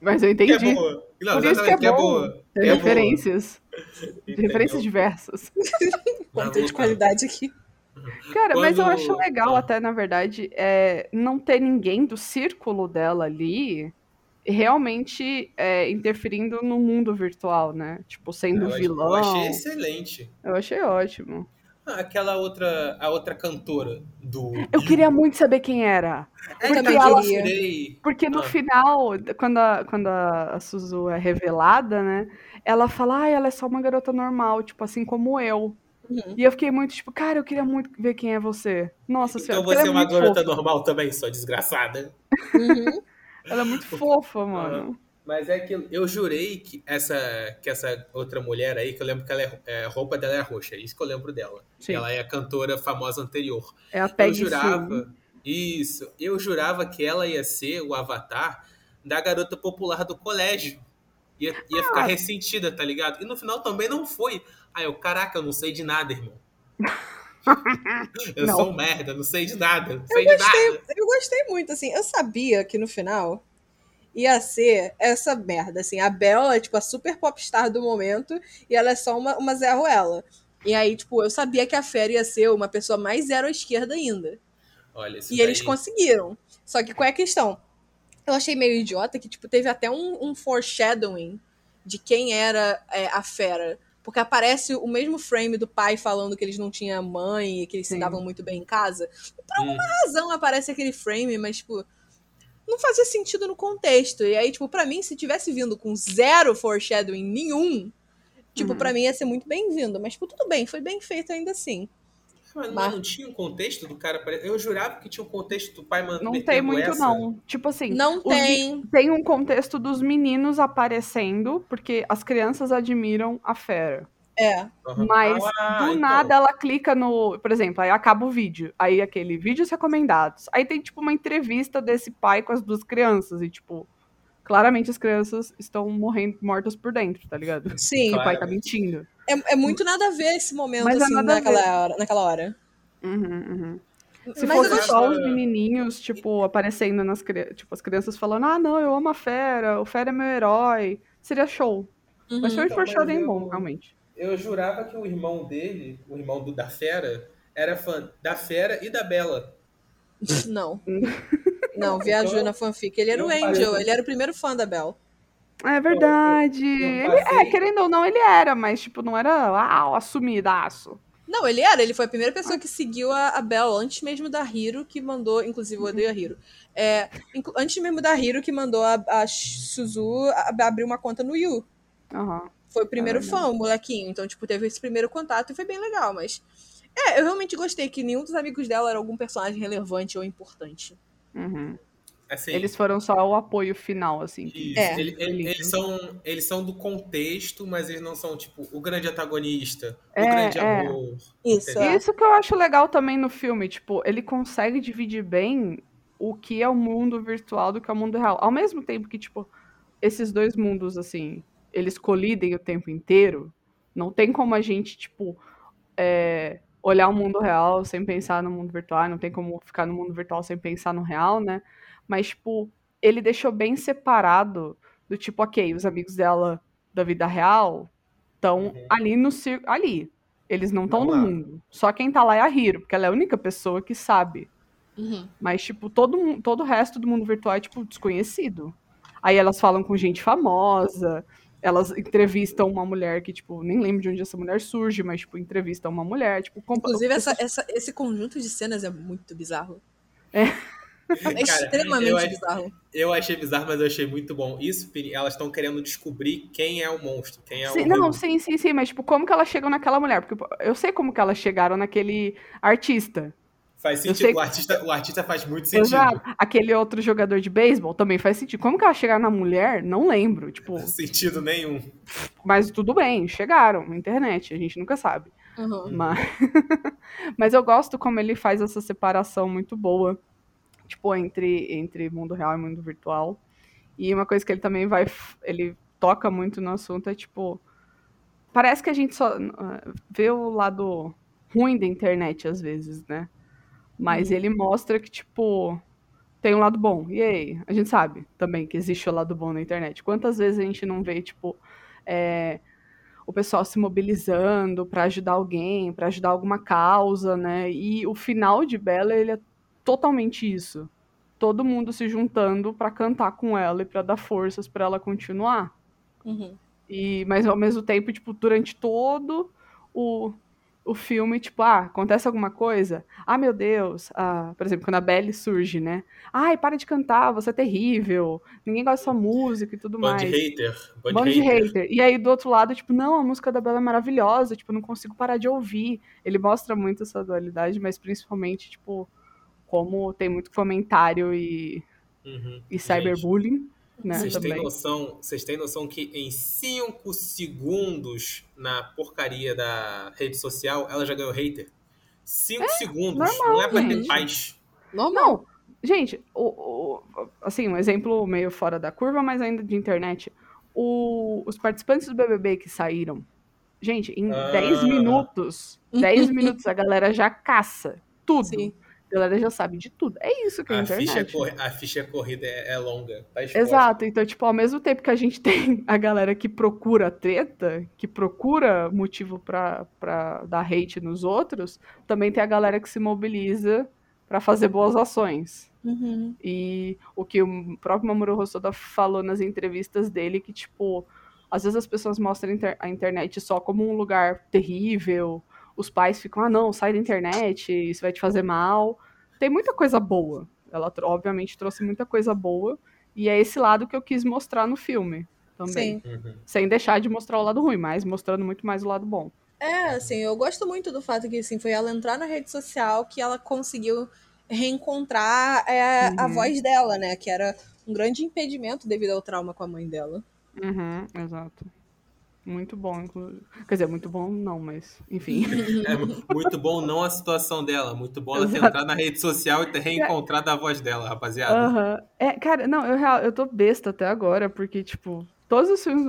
Mas eu Que entendi. é boa. Não, Por isso que é que é bom. boa. Tem Que é referências. boa. De referências diversas. Conteúdo Mas de qualidade aqui. Cara, mas eu Quando- acho legal até, na verdade, é, não ter ninguém do círculo dela ali realmente é, interferindo no mundo virtual, né? Tipo, sendo Eu vilão. Eu achei excelente. Eu achei ótimo. Ah, aquela outra, a outra cantora do. Eu queria muito saber quem era. É Eu que também eu queria. tirei. Porque no Ah. final, quando a, quando a Suzu é revelada, né? Ela fala, ah, ela é só uma garota normal, tipo, assim como eu. Uhum. E eu fiquei muito, tipo, cara, eu queria muito ver quem é você. Nossa Então senhora, você ela é é uma garota fofa. normal também, sua desgraçada. Uhum. Ela é muito fofa, mano. Mas é que eu jurei que essa, que essa outra mulher aí, que eu lembro que ela é, é, a roupa dela é roxa, é isso que eu lembro dela. Sim. Ela é a cantora famosa anterior. É a eu Peggy Sue. jurava. Isso. Eu jurava que ela ia ser o avatar da garota popular do colégio. Ia, ia Ah. ficar ressentida, tá ligado? E no final também não foi. Aí eu, caraca, eu não sei de nada, irmão. eu Não. sou um merda, não sei de nada. Não sei de nada. Eu gostei muito, assim. Eu sabia que no final ia ser essa merda, assim. A Bella é, tipo, a super popstar do momento e ela é só uma, uma Zé Ruela. E aí, tipo, eu sabia que a Fera ia ser uma pessoa mais zero à esquerda ainda. Olha, isso E eles daí- conseguiram. Só que qual é a questão? Eu achei meio idiota que, tipo, teve até um, um foreshadowing de quem era é, a fera. Porque aparece o mesmo frame do pai falando que eles não tinham mãe e que eles se Sim. davam muito bem em casa. Hum. razão aparece aquele frame, mas, tipo. Não fazia sentido no contexto. E aí, tipo, pra mim, se tivesse vindo com zero foreshadowing nenhum, tipo, Uhum. pra mim ia ser muito bem-vindo. Mas, tipo, tudo bem, foi bem feito ainda assim. Mas, Mas- não tinha um contexto do cara. Eu jurava que tinha um contexto do pai mandando. Não tem muito, não. Tipo assim, Não tem. tem um contexto dos meninos aparecendo, porque as crianças admiram a fera. É. Mas Ah, do então. nada ela clica no. Por exemplo, aí acaba o vídeo. Aí aquele vídeos recomendados. Aí tem, tipo, uma entrevista desse pai com as duas crianças. E, tipo, claramente as crianças estão morrendo, mortas por dentro, tá ligado? Sim. O pai tá mentindo. É, é muito nada a ver esse momento, Mas é assim, nada a naquela hora, naquela hora. Uhum, uhum. Se Mas fosse só os menininhos, tipo, aparecendo nas crianças, tipo, as crianças falando, ah, não, eu amo a fera, o fera é meu herói, seria show. Uhum. Mas foi Então, for showing eu- bom, realmente. Eu jurava que o irmão dele, o irmão do, da Fera, era fã da Fera e da Bela. Não. Não, viajou Eu- na fanfic. Ele era o Angel, parei- ele era o primeiro fã da Belle. É verdade. eu ele, é, querendo ou não, ele era, mas, tipo, não era, uau, assumidaço. Não, ele era, ele foi a primeira pessoa que seguiu a, a Belle antes mesmo da Hiro, que mandou, inclusive eu odeio a Hiro. É, antes mesmo da Hiro, que mandou a, a Suzu abrir uma conta no Yu. Aham. Foi o primeiro Ah, fã, o molequinho. Então, tipo, teve esse primeiro contato e foi bem legal, mas. É, eu realmente gostei que nenhum dos amigos dela era algum personagem relevante ou importante. Uhum. Assim, Eles foram só o apoio final, assim. que- Isso, É. ele- ele- eles, são, eles são do contexto, mas eles não são, tipo, o grande antagonista, É, o grande é. amor. Isso, Entendeu? é. Isso que eu acho legal também no filme, tipo, ele consegue dividir bem o que é o mundo virtual do que é o mundo real. Ao mesmo tempo que, tipo, esses dois mundos, assim, eles colidem o tempo inteiro, não tem como a gente, tipo, é, olhar o mundo real sem pensar no mundo virtual, não tem como ficar no mundo virtual sem pensar no real, né? Mas, tipo, ele deixou bem separado do tipo, ok, os amigos dela da vida real estão Uhum. ali no circo. Ali. Eles não estão no lá. mundo. Só quem tá lá é a Hiro, porque ela é a única pessoa que sabe. Uhum. Mas, tipo, todo, todo o resto do mundo virtual é, tipo, desconhecido. Aí elas falam com gente famosa, elas entrevistam uma mulher que, tipo, nem lembro de onde essa mulher surge, mas, tipo, entrevistam uma mulher, tipo... compa- Inclusive, essa, essa- esse conjunto de cenas é muito bizarro. É. É Cara, extremamente eu, ach- bizarro. eu achei bizarro, mas eu achei muito bom. Isso, elas estão querendo descobrir quem é o monstro, quem é Sim, o não, vilão. sim, sim, sim, mas, tipo, como que elas chegam naquela mulher? Porque eu sei como que elas chegaram naquele artista. Faz sentido. sei- O, artista, o artista faz muito sentido. Exato. Aquele outro jogador de beisebol também faz sentido. Como que elas chegaram na mulher? Não lembro, tipo... Sentido nenhum. Mas tudo bem, chegaram na internet, a gente nunca sabe. Uhum. Mas, mas eu gosto como ele faz essa separação muito boa, tipo, entre, entre mundo real e mundo virtual. E uma coisa que ele também vai, ele toca muito no assunto é, tipo, parece que a gente só ah, vê o lado ruim da internet às vezes, né? Mas Uhum. ele mostra que, tipo, tem um lado bom. E aí? A gente sabe também que existe o lado bom na internet. Quantas vezes a gente não vê, tipo, é, o pessoal se mobilizando pra ajudar alguém, pra ajudar alguma causa, né? E o final de Bella, ele é totalmente isso. Todo mundo se juntando pra cantar com ela e pra dar forças pra ela continuar. Uhum. E, mas ao mesmo tempo, tipo, durante todo o, o filme, tipo, ah, acontece alguma coisa? Ah, meu Deus. Ah, por exemplo, quando a Belle surge, né? Ai, para de cantar, você é terrível. Ninguém gosta da sua música e tudo Band mais. hater. Band, Bando de hater. hater. E aí, do outro lado, tipo, não, a música da Bela é maravilhosa, tipo, não consigo parar de ouvir. Ele mostra muito essa dualidade, mas principalmente, tipo, como tem muito comentário e, Uhum. e cyberbullying, né, Vocês têm, noção, vocês têm noção que em 5 segundos na porcaria da rede social, ela já ganhou hater? 5 segundos. É, normal, não é pra ter paz. Normal. Não, gente, o, o- assim, um exemplo meio fora da curva, mas ainda de internet. O- os participantes do BBB que saíram, gente, em Ah. 10 minutos, 10 minutos a galera já caça tudo. Sim. A galera já sabe de tudo. É isso que é a A internet. ficha, corri- a ficha corrida é, é longa. Tá. Exato, então, tipo, ao mesmo tempo que a gente tem a galera que procura treta, que procura motivo pra, pra dar hate nos outros, também tem a galera que se mobiliza pra fazer boas ações. Uhum. E o que o próprio Mamoru Hosoda falou nas entrevistas dele, que, tipo, às vezes as pessoas mostram a internet só como um lugar terrível, os pais ficam, ah, não, sai da internet, isso vai te fazer mal. Tem muita coisa boa. Ela, obviamente, trouxe muita coisa boa. E é esse lado que eu quis mostrar no filme também. Sim. Uhum. Sem deixar de mostrar o lado ruim, mas mostrando muito mais o lado bom. É, assim, eu gosto muito do fato que, assim, foi ela entrar na rede social que ela conseguiu reencontrar é, a Uhum. voz dela, né? Que era um grande impedimento devido ao trauma com a mãe dela. Uhum, exato. Muito bom, inclusive. Quer dizer, muito bom não, mas enfim. É mu- muito bom não a situação dela, muito bom ela ter entrado na rede social e ter reencontrado a voz dela, rapaziada. É, cara, não, eu, eu tô besta até agora, porque, tipo, todos os filmes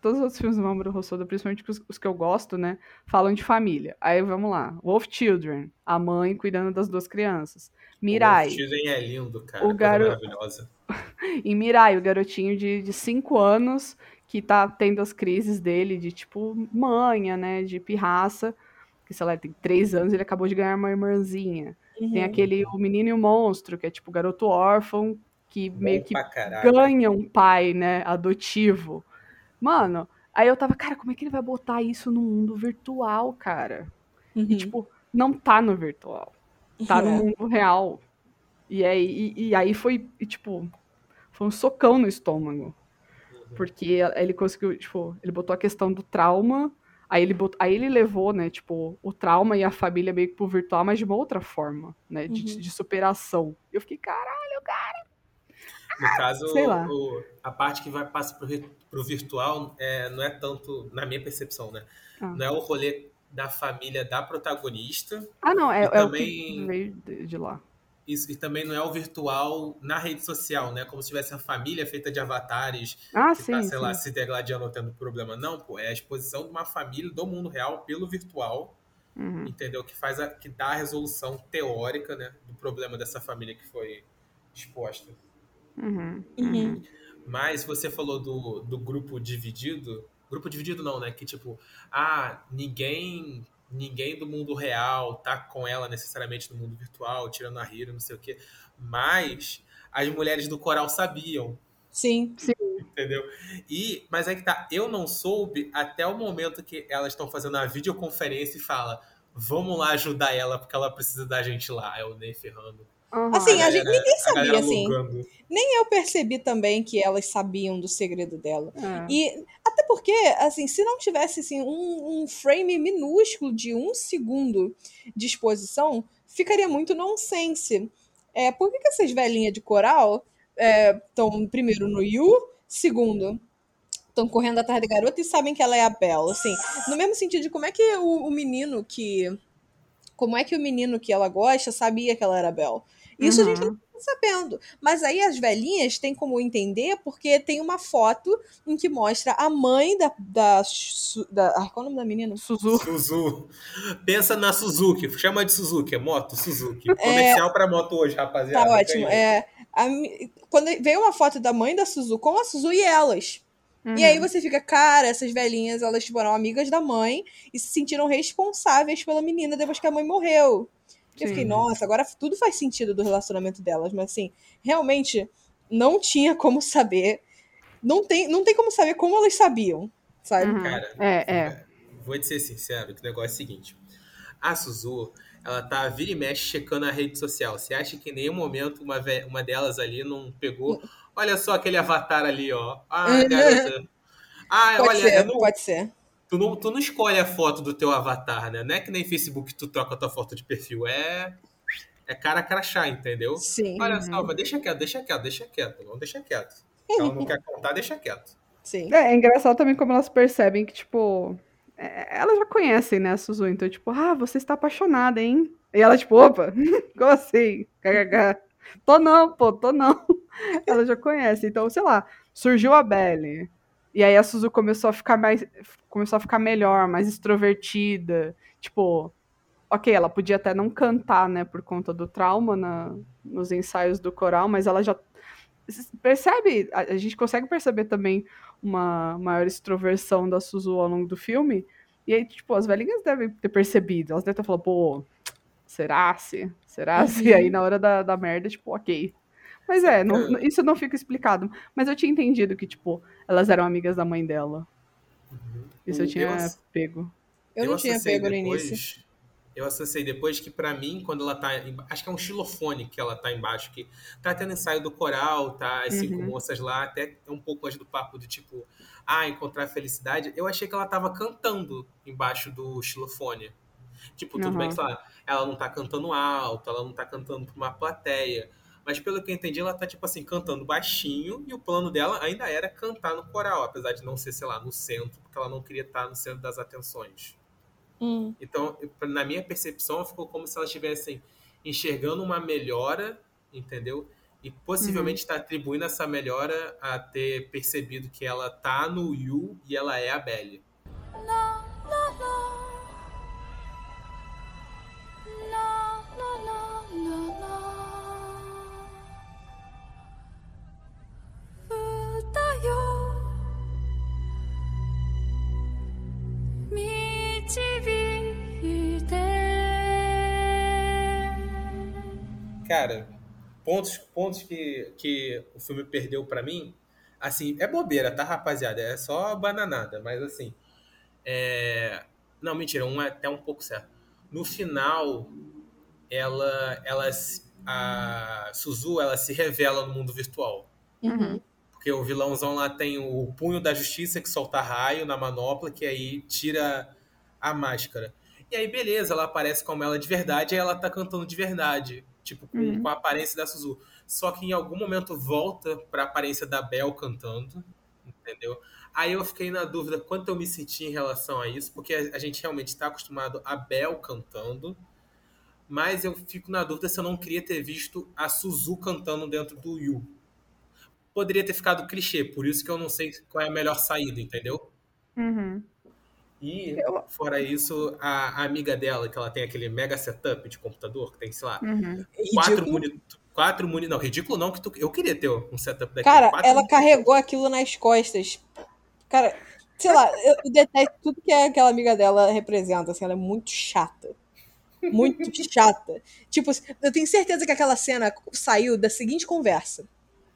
todos os outros filmes do Mamoru Hosoda, principalmente os, os que eu gosto, né, falam de família. Aí vamos lá. Wolf Children, a mãe cuidando das duas crianças. Mirai. O Steven é lindo, cara. O coisa garo- maravilhosa. E Mirai, o garotinho de 5 anos que tá tendo as crises dele de, tipo, manha, né, de pirraça. Que, sei lá, tem 3 anos e ele acabou de ganhar uma irmãzinha. Tem Uhum. aquele O Menino e o Monstro, que é, tipo, garoto órfão que meio Bom que pra caralho. ganha um pai, né, adotivo. Mano, aí eu tava, cara, como é que ele vai botar isso no mundo virtual, cara? Uhum. E, tipo, não tá no virtual. Tá no É. mundo real. E aí, e, e aí foi, e, tipo, foi um socão no estômago. Porque ele conseguiu, tipo, ele botou a questão do trauma, aí ele, bot, aí ele levou, né, tipo, o trauma e a família meio que pro virtual, mas de uma outra forma, né, de, Uhum. de superação. Eu fiquei, caralho, cara. No caso, sei lá. o- a parte que vai passa pro, pro virtual é, não é tanto, na minha percepção, né? Ah. Não é o rolê da família da protagonista, Ah, não, é, é o também- que veio de, de lá. Isso, e também não é o virtual na rede social, né? Como se tivesse uma família feita de avatares Ah, que sim, tá, sei sim. lá, se degladiando ou tendo problema. Não, pô, é a exposição de uma família do mundo real pelo virtual, Uhum. entendeu? Que faz a, que dá a resolução teórica, né, do problema dessa família que foi exposta. Uhum. Uhum. Mas você falou do, do grupo dividido. Grupo dividido não, né? Que tipo, ah, ninguém ninguém do mundo real tá com ela necessariamente no mundo virtual, tirando a Hiro, não sei o quê. Mas as mulheres do coral sabiam, Sim. entendeu? E, mas é que tá, eu não soube até o momento que elas estão fazendo a videoconferência e fala, vamos lá ajudar ela porque ela precisa da gente lá. É o Ney ferrando. Uhum. Assim, a gente- galera- ninguém a galera sabia, assim. alugando. Eu percebi também que elas sabiam do segredo dela. É. E porque, assim, se não tivesse assim, um, um frame minúsculo de um segundo de exposição, ficaria muito nonsense. É, por que, que essas velhinhas de coral estão, primeiro, no Yu, segundo, estão correndo atrás da garota e sabem que ela é a Belle? Assim, no mesmo sentido de como é que o, o menino que. Como é que o menino que ela gosta sabia que ela era a Belle? Isso a gente Uhum. Sabendo. Mas aí as velhinhas têm como entender porque tem uma foto em que mostra a mãe da. da, da qual é o nome da menina? Suzu. Suzu. Pensa na Suzuki. Chama de Suzuki, é moto Suzuki. Comercial pra moto hoje, rapaziada. Tá ótimo. É, a quando veio uma foto da mãe da Suzu com a Suzu e elas. E Uhum. aí você fica, cara, essas velhinhas, elas eram amigas da mãe e se sentiram responsáveis pela menina depois que a mãe morreu. Eu Sim. fiquei, nossa, agora tudo faz sentido do relacionamento delas, mas assim, realmente não tinha como saber. Não tem, não tem como saber como elas sabiam, sabe? Uhum. Cara, É, é. vou te ser sincero, que o negócio é o seguinte. A Suzu, ela tá vira e mexe checando a rede social. Você acha que em nenhum momento uma, uma delas ali não pegou? Olha só aquele avatar ali, ó. Ah, garota. Ah, Pode olha, ser, eu não- pode ser. Tu, não, tu não escolhe a foto do teu avatar, né? Não é que nem Facebook tu troca a tua foto de perfil. É, é cara crachá, entendeu? Sim, Olha Uhum. só, mas deixa quieto, deixa quieto, deixa quieto. Não deixa quieto. Se ela não quer contar, deixa quieto. sim. É, é engraçado também como elas percebem que, tipo, é, elas já conhecem, né, a Suzu, então, tipo, ah, você está apaixonada, hein? E ela, tipo, opa, como assim? KKK. Tô não, pô, tô não. Ela já conhece, então, sei lá, surgiu a Belly. E aí a Suzu começou a ficar mais. Começou a ficar melhor, mais extrovertida. Tipo, ok, ela podia até não cantar, né, por conta do trauma na, nos ensaios do coral, mas ela já percebe, a, a gente consegue perceber também uma maior extroversão da Suzu ao longo do filme. E aí, tipo, as velhinhas devem ter percebido. Elas devem ter falado, pô, será se? Será se? E Uhum. aí, na hora da, da merda, tipo, ok. Mas é, não- isso não fica explicado. Mas eu tinha entendido que, tipo, elas eram amigas da mãe dela. Isso eu tinha eu ass- pego. Eu não tinha acessei pego no depois- início. eu associei depois que, pra mim, quando ela tá. em- Acho que é um xilofone que ela tá embaixo, que tá tendo ensaio do coral, tá? As cinco Uhum. moças lá, até um pouco antes do papo do tipo, ah, encontrar felicidade. Eu achei que ela tava cantando embaixo do xilofone. Tipo, tudo bem Uhum. que, sei lá, ela não tá cantando alto, ela não tá cantando pra uma plateia. Mas pelo que eu entendi, ela tá, tipo assim, cantando baixinho e o plano dela ainda era cantar no coral, apesar de não ser, sei lá, no centro, porque ela não queria estar no centro das atenções. Hum. Então, na minha percepção, ficou como se elas estivessem enxergando uma melhora, entendeu? E possivelmente está atribuindo essa melhora a ter percebido que ela tá no Yu e ela é a Belly. Cara, pontos, pontos que, que o filme perdeu pra mim, assim, é bobeira, tá, rapaziada? É só bananada, mas assim. É... Não, mentira, um é até um pouco certo. No final, ela, ela, a Suzu, ela se revela no mundo virtual. Uhum. Porque o vilãozão lá tem o punho da justiça que solta raio na manopla, que aí tira a máscara. E aí, beleza, ela aparece como ela de verdade, aí ela tá cantando de verdade. Tipo, com, Uhum. com a aparência da Suzu. Só que em algum momento volta pra aparência da Bel cantando, entendeu? Aí eu fiquei na dúvida quanto eu me senti em relação a isso, porque a, a gente realmente está acostumado a Bel cantando, mas eu fico na dúvida se eu não queria ter visto a Suzu cantando dentro do Yu. Poderia ter ficado clichê, por isso que eu não sei qual é a melhor saída, entendeu? Uhum. E, fora isso, a, a amiga dela, que ela tem aquele mega setup de computador, que tem, sei lá, Uhum. quatro Ridículo. monitores. Quatro moni... Não, ridículo não, que tu... eu queria ter um setup daquele. Cara, Quatro ela carregou aquilo nas costas. Cara, sei lá, eu detesto tudo que aquela amiga dela representa. Assim, ela é muito chata. Muito chata. Tipo, eu tenho certeza que aquela cena saiu da seguinte conversa.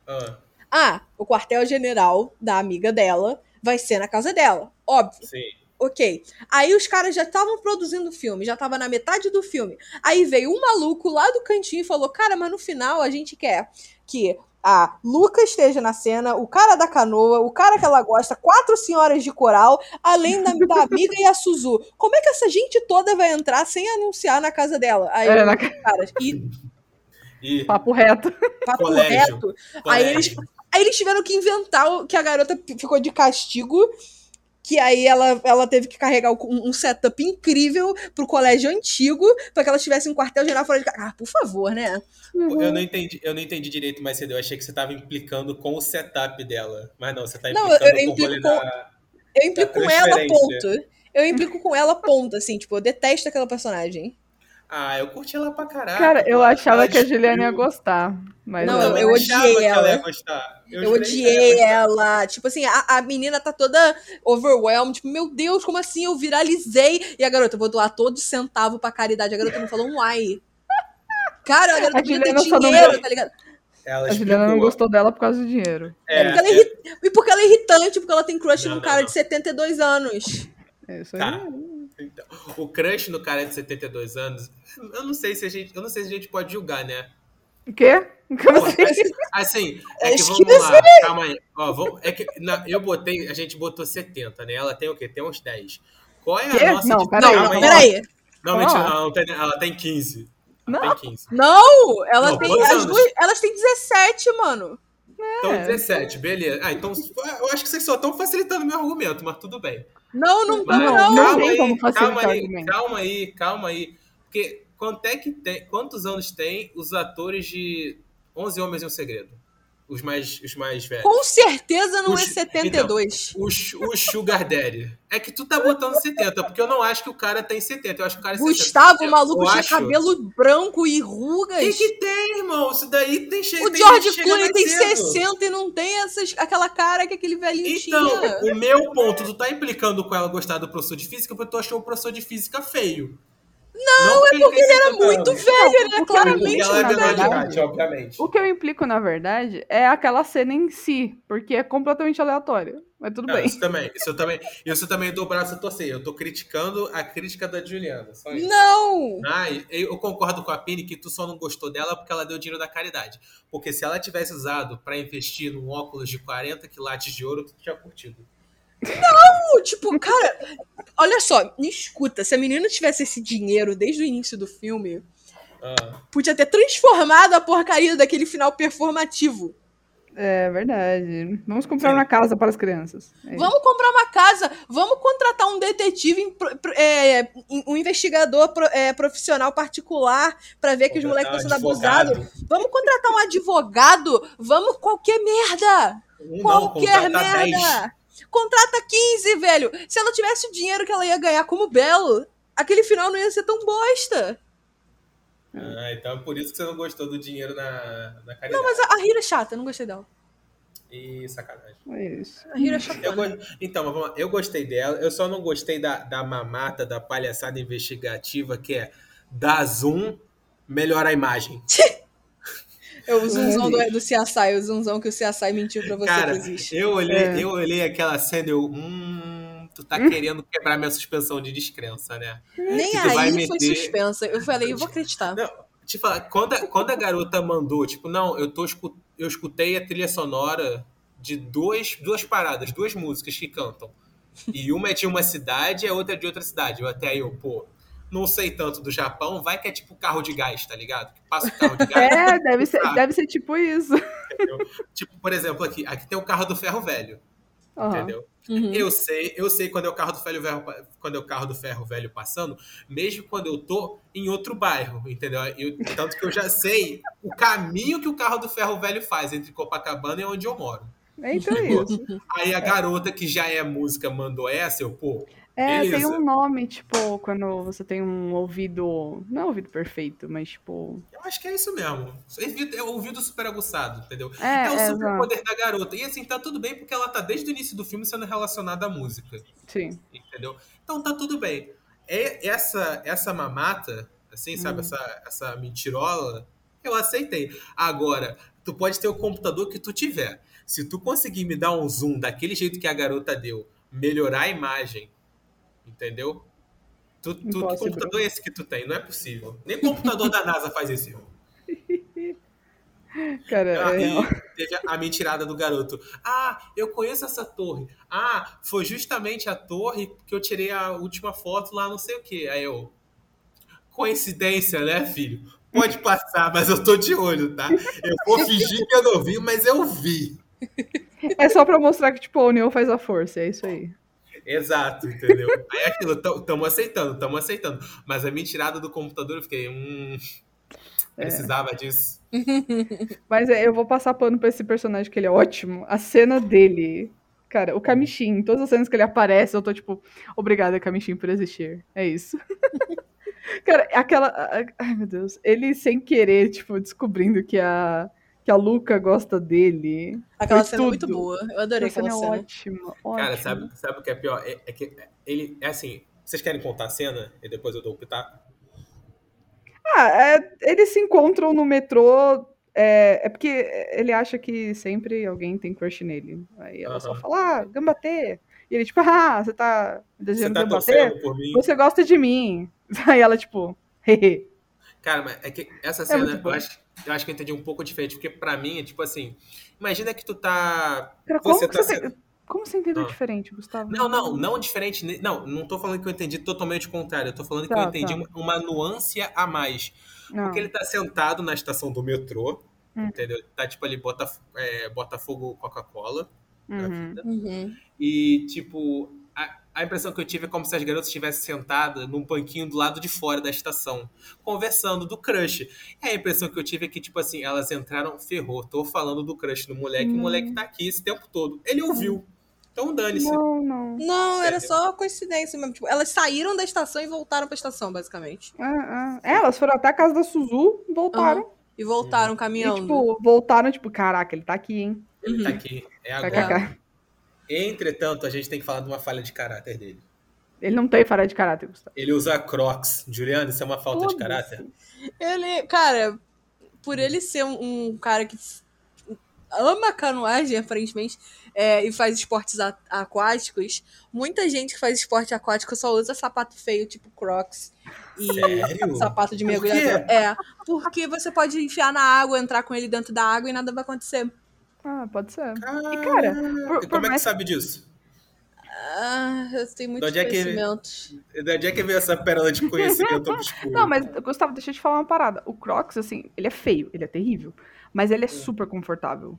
Ah, Ah, o quartel-general da amiga dela vai ser na casa dela. Óbvio. sim. Ok. Aí os caras já estavam produzindo o filme, já tava na metade do filme. Aí veio um maluco lá do cantinho e falou: Cara, mas no final a gente quer que a Luca esteja na cena, o cara da canoa, o cara que ela gosta, quatro senhoras de coral, além da, da amiga e a Suzu. Como é que essa gente toda vai entrar sem anunciar na casa dela? Aí É, os na- caras, e E Papo reto. papo Colégio. reto. Aí eles, colégio. aí eles tiveram que inventar o- que a garota ficou de castigo. Que aí ela, ela teve que carregar um um setup incrível pro colégio antigo, pra que ela tivesse um quartel-general fora de casa. Ah, por favor, né? Uhum. Eu não entendi, eu não entendi direito mais cedo. Eu achei que você estava implicando com o setup dela. Mas não, você está Não, implicando eu- eu com o com- da. Eu implico com ela, ponto. Eu implico com ela, ponto, assim, tipo, eu detesto aquela personagem. Ah, eu curti ela pra caralho. Cara, eu achava que a Juliana ia gostar. Mas Não, Não, eu achava odiei que ela ia ela. gostar. Eu, que odiei ela. Tipo assim, a, a menina tá toda overwhelmed. Tipo, meu Deus, como assim? Eu viralizei. E a garota, eu vou doar todo centavo pra caridade. A garota não falou um ai. Cara, a garota A podia ter Juliana só não dinheiro, tá ligado? Ela a Juliana não gostou dela por causa do dinheiro. É, Porque ela é irri- E porque ela é irritante, porque ela tem crush Não, num não, cara não. de 72 anos. É isso aí. Tá. Então, o crush no cara de 72 anos, eu não sei se a gente, eu não sei se a gente pode julgar, né? O quê? Como Pô, assim? assim, é que vamos lá, calma aí. Ó, vamos, é que na- eu botei, a gente botou 70, né? Ela tem o quê? Tem uns 10. Qual é a Quê? nossa... Não, peraí, Não, aí. peraí. Não, mentira, não, não tem- ela tem 15. Ela Não. tem 15. Não, ela Não, tem. As duas, elas têm 17, mano. Então, É. 17, beleza. Ah, então, eu acho que vocês só estão facilitando meu argumento, mas tudo bem. Não, não, Mas, não, não calma tem aí, como facilitar calma aí, calma aí, calma aí. Porque quanto é que tem, quantos anos tem os atores de 11 Homens e um Segredo? Os mais, os mais velhos. Com certeza não Os- é 72. O, sh- o Sugar Daddy. É que tu tá botando 70, porque eu não acho que o cara tem 70. Eu acho que o cara é 60. Gustavo, o maluco tinha acho- cabelo branco e O rugas. que, que tem, irmão? Isso daí tem cheio O tem George Clooney tem cedo. 60 e não tem essas, aquela cara que aquele velhinho Então, tinha. o meu ponto, tu tá implicando com ela gostar do professor de física porque tu achou o professor de física feio. Não, É porque ele era muito velho. ele o que eu claramente Porque ela é na verdade- obviamente. O que eu implico, na verdade, é aquela cena em si, porque é completamente aleatório. Mas tudo Não, bem. isso também, isso eu também, isso eu também dou o braço a torcer. Eu tô criticando a crítica da Juliana. Só isso. Não! Ah, eu concordo com a Pini que tu só não gostou dela porque ela deu dinheiro da caridade. Porque se ela tivesse usado pra investir num óculos de 40 quilates de ouro, tu tinha curtido. Tipo, cara, olha só, me escuta. Se a menina tivesse esse dinheiro desde o início do filme, Ah, podia ter transformado a porcaria daquele final performativo. É verdade. Vamos comprar Sim. uma casa para as crianças. É isso. Vamos comprar uma casa, vamos contratar um detetive, é, um investigador é, profissional particular pra ver que os moleques estão sendo abusados. Vamos contratar um advogado, vamos qualquer merda. Não, Qualquer contrata 10. merda. Contrata 15, velho. Se ela tivesse o dinheiro que ela ia ganhar como Belo, aquele final não ia ser tão bosta. Ah, então é por isso que você não gostou do dinheiro na, na caridade. Não, mas a, a Hira é chata, eu não gostei dela. E sacanagem. É isso. A Hira é Eu chata. go- Então, mas vamos lá. eu gostei dela, eu só não gostei da, da mamata, da palhaçada investigativa, que é dar zoom, melhora a imagem. É o zunzão do, do CSI, o zunzão que o CSI mentiu pra você Cara, que existe. eu olhei, É. eu olhei aquela cena e eu. Hum, tu tá querendo quebrar minha suspensão de descrença, né? Nem aí foi meter- suspensa. Eu falei, eu vou acreditar. Não, te falar, quando a, quando a garota mandou, tipo, não, eu, tô, eu escutei a trilha sonora de duas, duas paradas, duas músicas que cantam. E uma é de uma cidade e a outra é de outra cidade. Eu até aí, eu, pô, não sei tanto do Japão, vai que é tipo carro de gás, tá ligado? Que passa o carro de gás. É, deve ser, deve ser tipo isso. tipo, por exemplo, aqui, aqui tem o carro do ferro velho, Aham. entendeu? Uhum. Eu sei, eu sei quando é o carro do ferro velho, quando é o carro do ferro velho passando, mesmo quando eu tô em outro bairro, entendeu? Eu- tanto que eu já sei o caminho que o carro do ferro velho faz entre Copacabana e onde eu moro. Então é isso. Aí a garota que já é música mandou essa, eu, pô, É, Beleza. tem um nome, tipo, quando você tem um ouvido. Não é ouvido perfeito, mas tipo. eu acho que é isso mesmo. É ouvido super aguçado, entendeu? É, É o é, super poder da garota. E assim, tá tudo bem porque ela tá desde o início do filme sendo relacionada à música. Sim. entendeu? Então tá tudo bem. É essa essa mamata, assim, sabe, Hum. essa, essa mentirola, eu aceitei. Agora, tu pode ter o computador que tu tiver. Se tu conseguir me dar um zoom daquele jeito que a garota deu, melhorar a imagem, entendeu? Tu, tu, que computador é esse que tu tem? Não é possível. Nem computador da NASA faz esse erro. Cara, Aí é teve a mentirada do garoto. Ah, eu conheço essa torre. Ah, foi justamente a torre que eu tirei a última foto lá, não sei o quê. Aí eu. Coincidência, né, filho? Pode passar, mas eu tô de olho, tá? Eu vou fingir que eu não vi, mas eu vi. É só pra mostrar que, tipo, a união faz a força, é isso aí. Exato, entendeu? Aí é aquilo, tamo aceitando, tamo aceitando. Mas a mentirada do computador, eu fiquei, hum. Precisava disso. Mas é, eu vou passar pano pra esse personagem que ele é ótimo. A cena dele. Cara, o Kamishin, em todas as cenas que ele aparece, eu tô tipo, obrigada, Kamishin, por existir. É isso. Cara, aquela. Ai, meu Deus. Ele sem querer, tipo, descobrindo que a, que a Luca gosta dele. Aquela Foi cena é muito boa. Eu adorei Essa cena aquela é cena. ótima, Cara, ótima. sabe, sabe o que é pior? É, é que ele, é assim, vocês querem contar a cena e depois eu dou o pitaco? Ah, é, eles se encontram no metrô. É, é porque ele acha que sempre alguém tem crush nele. Aí ela só Aham. fala, ah, Gambatê. E ele, tipo, ah, você tá Você desejando tá Gambatê? torcendo por mim? Você gosta de mim. Aí ela, tipo, hehe. Cara, mas é que essa É cena, eu, acho, eu acho que eu entendi um pouco diferente, porque pra mim é tipo assim, imagina que tu tá... Cara, como Você você, tá tem- como você entendeu Ah. diferente, Gustavo? Não, não, não diferente, não, não tô falando que eu entendi totalmente o contrário, eu tô falando que Tá, eu entendi tá. uma, uma nuance a mais. Não. Porque ele tá sentado na estação do metrô, Hum. entendeu? Tá tipo ali, bota, é, Botafogo Coca-Cola, Uhum. vida. Uhum. E, tipo, a, impressão que eu tive é como se as garotas estivessem sentadas num banquinho do lado de fora da estação, conversando do crush. E a impressão que eu tive é que, tipo assim, elas entraram, ferrou, tô falando do crush do moleque, o Não. moleque tá aqui esse tempo todo. Ele ouviu. Então dane-se. Não, não. Não, era Entendeu? só coincidência mesmo. Tipo, elas saíram da estação e voltaram pra estação, basicamente. Ah, ah. É, elas foram até a casa da Suzu, voltaram. E voltaram E, caminhando. tipo, voltaram, tipo, caraca, ele tá aqui, hein? Ele tá aqui. É agora. KKK. Entretanto, a gente tem que falar de uma falha de caráter dele. Ele não tem falha de caráter, Gustavo. Ele usa crocs. Juliano, isso é uma falta de caráter? Ele, cara, por ele ser um, um cara que ama canoagem, aparentemente, é, e faz esportes a- aquáticos, muita gente que faz esporte aquático só usa sapato feio, tipo Crocs. E Sério? sapato de Por mergulhador. quê? É, porque você pode enfiar na água, entrar com ele dentro da água e nada vai acontecer. Ah, pode ser. E cara, por- por como é que mais- sabe disso? Ah, eu tenho muitos onde é que- conhecimentos. De onde é que veio essa pérola de conhecimento obscuro? Não, mas, Gustavo, deixa eu te falar uma parada. O Crocs, assim, ele é feio, ele é terrível. Mas ele é super confortável.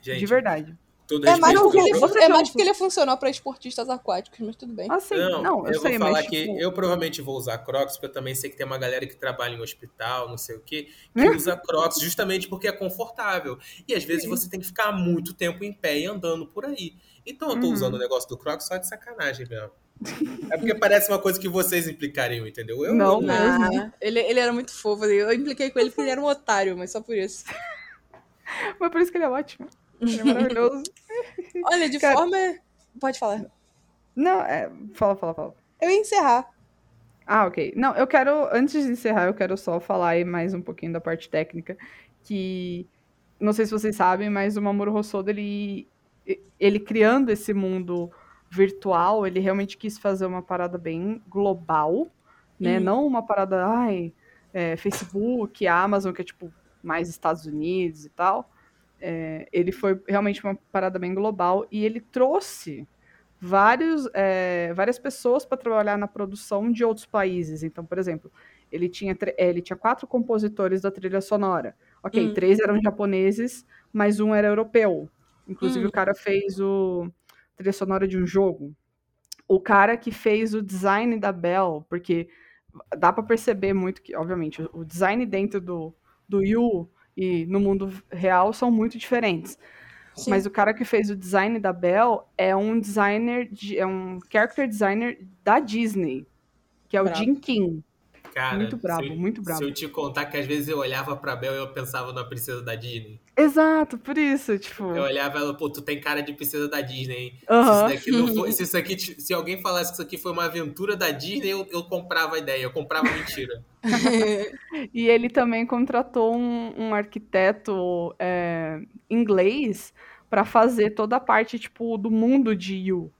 Gente, de verdade. Todo É mais, respeito porque ele, é não- mais porque ele é funcional para esportistas aquáticos, mas tudo bem. Assim, Não, não, eu, eu, sei, vou falar mas. que tipo, eu provavelmente vou usar Crocs, porque eu também sei que tem uma galera que trabalha em hospital, não sei o quê, que Né? usa Crocs justamente porque é confortável. E às vezes Sim. você tem que ficar muito tempo em pé e andando por aí. Então eu tô Uhum. usando o negócio do Crocs só de sacanagem mesmo. É porque parece uma coisa que vocês implicariam, entendeu? Eu Não, mesmo. Ah, ele, ele era muito fofo. Eu impliquei com ele porque ele era um otário, mas só por isso. Mas por isso que ele é ótimo. É maravilhoso. Olha, de Cara- forma. Pode falar. não, é. Fala, fala, fala. Eu ia encerrar. Ah, ok. Não, eu quero, antes de encerrar, eu quero só falar aí mais um pouquinho da parte técnica, que não sei se vocês sabem, mas o Mamoru Hosoda, ele, ele criando esse mundo virtual, ele realmente quis fazer uma parada bem global, né? Uhum. Não uma parada, ai, é, Facebook, Amazon, que é tipo mais Estados Unidos e tal. É, ele foi realmente uma parada bem global e ele trouxe vários, é, várias pessoas para trabalhar na produção de outros países. Então, por exemplo, ele tinha, é, ele tinha quatro compositores da trilha sonora. Ok, Hum. três eram japoneses, mas um era europeu. Inclusive, Hum. o cara fez o a trilha sonora de um jogo. O cara que fez o design da Bell, porque dá para perceber muito que, obviamente, o- o design dentro do, do Yu e no mundo real são muito diferentes. Sim. Mas o cara que fez o design da Belle é um designer, de, é um character designer da Disney, que é o Brabo. Jim King. Cara, Muito brabo, eu- muito brabo. Se eu te contar que às vezes eu olhava pra Bel e eu pensava na princesa da Disney. Exato, por isso, tipo. Eu olhava ela, pô, tu tem cara de princesa da Disney, hein? Se, isso foi- se isso aqui, se alguém falasse que isso aqui foi uma aventura da Disney, eu, eu comprava a ideia, eu comprava mentira. E ele também contratou um, um arquiteto é, inglês para fazer toda a parte, tipo, do mundo de Yu.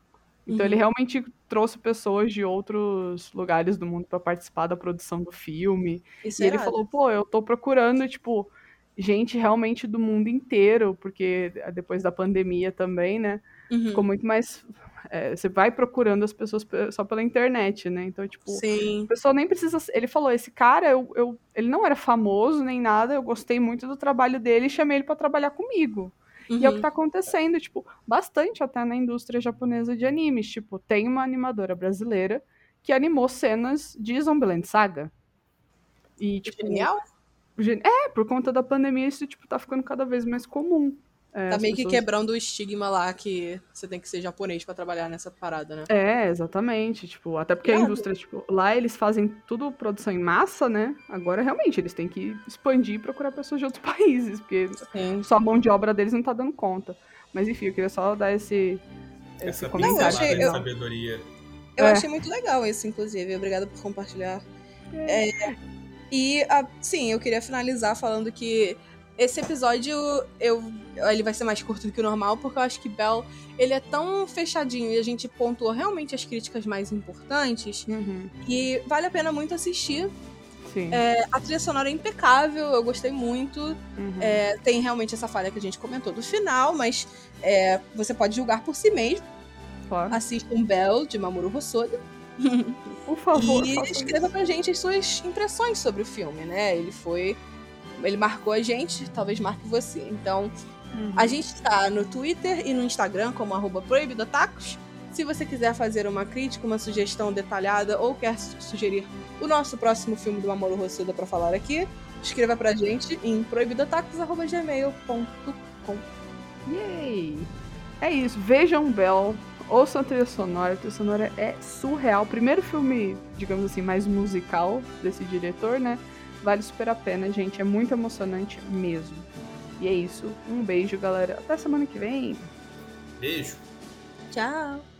Então Uhum. ele realmente trouxe pessoas de outros lugares do mundo para participar da produção do filme. Isso E é ele irado. falou, pô, eu tô procurando, tipo, gente realmente do mundo inteiro, porque depois da pandemia também, né? Uhum. Ficou muito mais. é, você vai procurando as pessoas pe- só pela internet, né? Então, tipo, Sim. a pessoa nem precisa. Ele falou, esse cara, eu, eu- ele não era famoso nem nada, eu gostei muito do trabalho dele e chamei ele pra trabalhar comigo. E é o que Uhum. tá acontecendo, tipo, bastante até na indústria japonesa de animes. Tipo, tem uma animadora brasileira que animou cenas de Zombieland Saga. E, tipo, Genial. Gen- É, por conta da pandemia, isso, tipo, tá ficando cada vez mais comum. É, Tá meio que pessoas- quebrando o estigma lá que você tem que ser japonês pra trabalhar nessa parada, né? É, exatamente, tipo, até porque a Irado. indústria, tipo, lá eles fazem tudo produção em massa, né? Agora, realmente, eles têm que expandir e procurar pessoas de outros países, porque Sim. só a mão de obra deles não tá dando conta. Mas, enfim, eu queria só dar esse, esse Essa comentário. eu pincelada achei- de eu- sabedoria. Eu É. achei muito legal esse, inclusive. Obrigada por compartilhar. É, e, ah, sim, eu queria finalizar falando que esse episódio, eu, ele vai ser mais curto do que o normal, porque eu acho que Bell, ele é tão fechadinho e a gente pontuou realmente as críticas mais importantes, Uhum, e vale a pena muito assistir. É, a trilha sonora é impecável, eu gostei muito. uhum. É, tem realmente essa falha que a gente comentou do final, mas é, você pode julgar por si mesmo. Claro. Assista um Bell, de Mamoru Hosoda. Por favor, E escreva pra gente as suas impressões sobre o filme, né? Ele foi. Ele marcou a gente, talvez marque você. Então. Uhum. a gente tá no Twitter e no Instagram como arroba proibidotacos. Se você quiser fazer uma crítica, uma sugestão detalhada ou quer su- sugerir o nosso próximo filme do Amor Rossuda pra falar aqui, escreva pra gente em proibidotacos.gmail.com. Yay! É isso, vejam Bell, ouçam a trilha sonora, a trilha sonora é surreal. Primeiro filme, digamos assim, mais musical desse diretor, né? Vale super a pena, gente, é muito emocionante mesmo. E é isso, um beijo, galera. Até semana que vem. Beijo. Tchau!